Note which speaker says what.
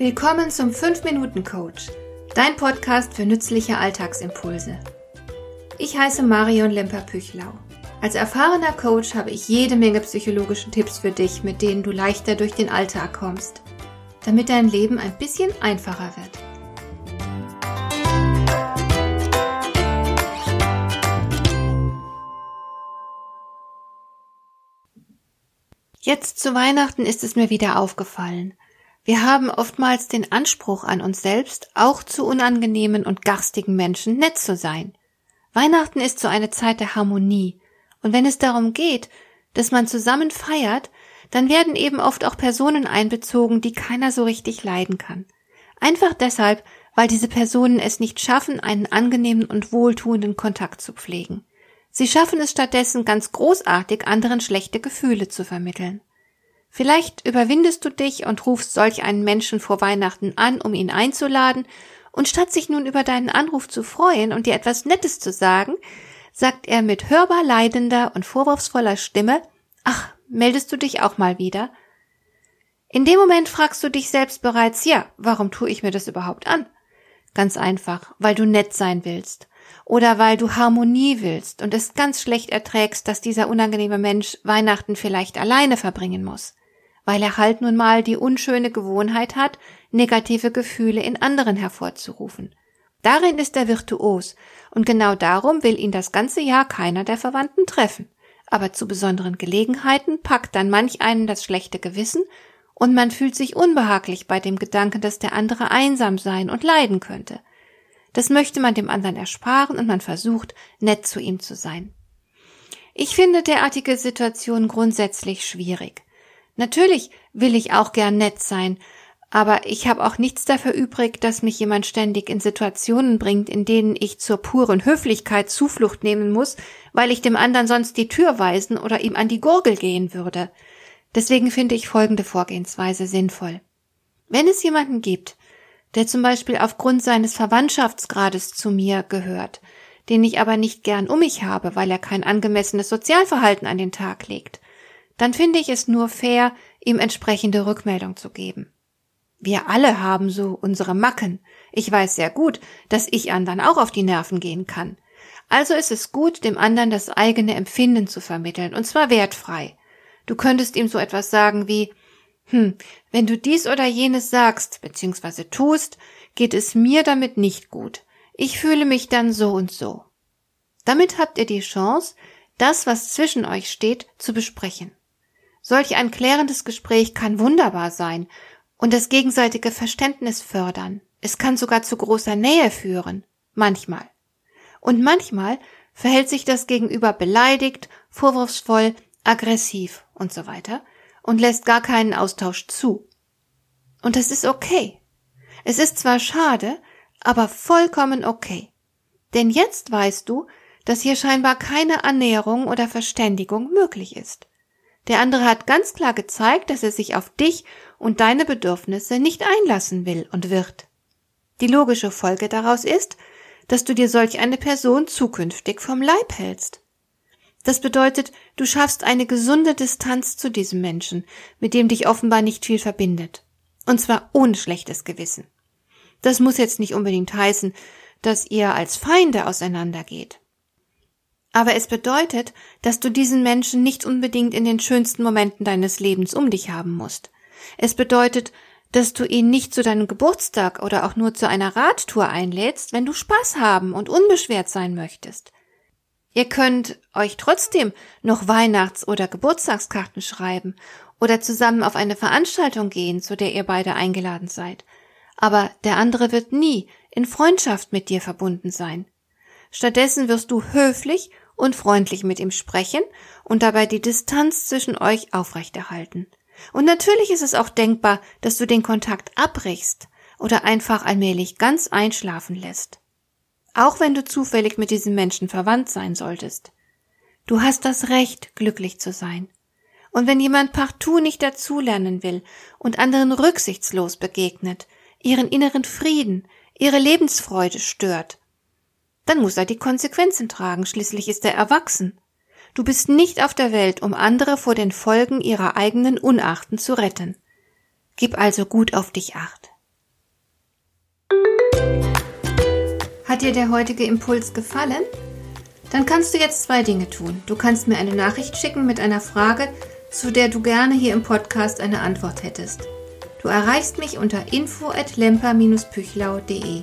Speaker 1: Willkommen zum 5-Minuten-Coach, dein Podcast für nützliche Alltagsimpulse. Ich heiße Marion Lemper-Püchlau. Als erfahrener Coach habe ich jede Menge psychologische Tipps für dich, mit denen du leichter durch den Alltag kommst, damit dein Leben ein bisschen einfacher wird. Jetzt zu Weihnachten ist es mir wieder aufgefallen. Wir haben oftmals den Anspruch an uns selbst, auch zu unangenehmen und garstigen Menschen nett zu sein. Weihnachten ist so eine Zeit der Harmonie, und wenn es darum geht, dass man zusammen feiert, dann werden eben oft auch Personen einbezogen, die keiner so richtig leiden kann. Einfach deshalb, weil diese Personen es nicht schaffen, einen angenehmen und wohltuenden Kontakt zu pflegen. Sie schaffen es stattdessen ganz großartig, anderen schlechte Gefühle zu vermitteln. Vielleicht überwindest du dich und rufst solch einen Menschen vor Weihnachten an, um ihn einzuladen, und statt sich nun über deinen Anruf zu freuen und dir etwas Nettes zu sagen, sagt er mit hörbar leidender und vorwurfsvoller Stimme, ach, meldest du dich auch mal wieder? In dem Moment fragst du dich selbst bereits, ja, warum tue ich mir das überhaupt an? Ganz einfach, weil du nett sein willst oder weil du Harmonie willst und es ganz schlecht erträgst, dass dieser unangenehme Mensch Weihnachten vielleicht alleine verbringen muss, weil er halt nun mal die unschöne Gewohnheit hat, negative Gefühle in anderen hervorzurufen. Darin ist er virtuos, und genau darum will ihn das ganze Jahr keiner der Verwandten treffen. Aber zu besonderen Gelegenheiten packt dann manch einen das schlechte Gewissen, und man fühlt sich unbehaglich bei dem Gedanken, dass der andere einsam sein und leiden könnte. Das möchte man dem anderen ersparen und man versucht, nett zu ihm zu sein. Ich finde derartige Situationen grundsätzlich schwierig. Natürlich will ich auch gern nett sein, aber ich habe auch nichts dafür übrig, dass mich jemand ständig in Situationen bringt, in denen ich zur puren Höflichkeit Zuflucht nehmen muss, weil ich dem anderen sonst die Tür weisen oder ihm an die Gurgel gehen würde. Deswegen finde ich folgende Vorgehensweise sinnvoll. Wenn es jemanden gibt, der zum Beispiel aufgrund seines Verwandtschaftsgrades zu mir gehört, den ich aber nicht gern um mich habe, weil er kein angemessenes Sozialverhalten an den Tag legt, dann finde ich es nur fair, ihm entsprechende Rückmeldung zu geben. Wir alle haben so unsere Macken. Ich weiß sehr gut, dass ich anderen auch auf die Nerven gehen kann. Also ist es gut, dem anderen das eigene Empfinden zu vermitteln, und zwar wertfrei. Du könntest ihm so etwas sagen wie hm, wenn du dies oder jenes sagst bzw. tust, geht es mir damit nicht gut. Ich fühle mich dann so und so. Damit habt ihr die Chance, das, was zwischen euch steht, zu besprechen. Solch ein klärendes Gespräch kann wunderbar sein und das gegenseitige Verständnis fördern. Es kann sogar zu großer Nähe führen. Manchmal. Und manchmal verhält sich das Gegenüber beleidigt, vorwurfsvoll, aggressiv und so weiter und lässt gar keinen Austausch zu. Und das ist okay. Es ist zwar schade, aber vollkommen okay. Denn jetzt weißt du, dass hier scheinbar keine Annäherung oder Verständigung möglich ist. Der andere hat ganz klar gezeigt, dass er sich auf dich und deine Bedürfnisse nicht einlassen will und wird. Die logische Folge daraus ist, dass du dir solch eine Person zukünftig vom Leib hältst. Das bedeutet, du schaffst eine gesunde Distanz zu diesem Menschen, mit dem dich offenbar nicht viel verbindet. Und zwar ohne schlechtes Gewissen. Das muss jetzt nicht unbedingt heißen, dass ihr als Feinde auseinandergeht. Aber es bedeutet, dass du diesen Menschen nicht unbedingt in den schönsten Momenten deines Lebens um dich haben musst. Es bedeutet, dass du ihn nicht zu deinem Geburtstag oder auch nur zu einer Radtour einlädst, wenn du Spaß haben und unbeschwert sein möchtest. Ihr könnt euch trotzdem noch Weihnachts- oder Geburtstagskarten schreiben oder zusammen auf eine Veranstaltung gehen, zu der ihr beide eingeladen seid. Aber der andere wird nie in Freundschaft mit dir verbunden sein. Stattdessen wirst du höflich und freundlich mit ihm sprechen und dabei die Distanz zwischen euch aufrechterhalten. Und natürlich ist es auch denkbar, dass du den Kontakt abbrichst oder einfach allmählich ganz einschlafen lässt auch wenn du zufällig mit diesem Menschen verwandt sein solltest. Du hast das Recht, glücklich zu sein. Und wenn jemand partout nicht dazulernen will und anderen rücksichtslos begegnet, ihren inneren Frieden, ihre Lebensfreude stört, dann muss er die Konsequenzen tragen, schließlich ist er erwachsen. Du bist nicht auf der Welt, um andere vor den Folgen ihrer eigenen Unachten zu retten. Gib also gut auf dich acht. Hat dir der heutige Impuls gefallen? Dann kannst du jetzt zwei Dinge tun. Du kannst mir eine Nachricht schicken mit einer Frage, zu der du gerne hier im Podcast eine Antwort hättest. Du erreichst mich unter info at lemper-püchlau.de.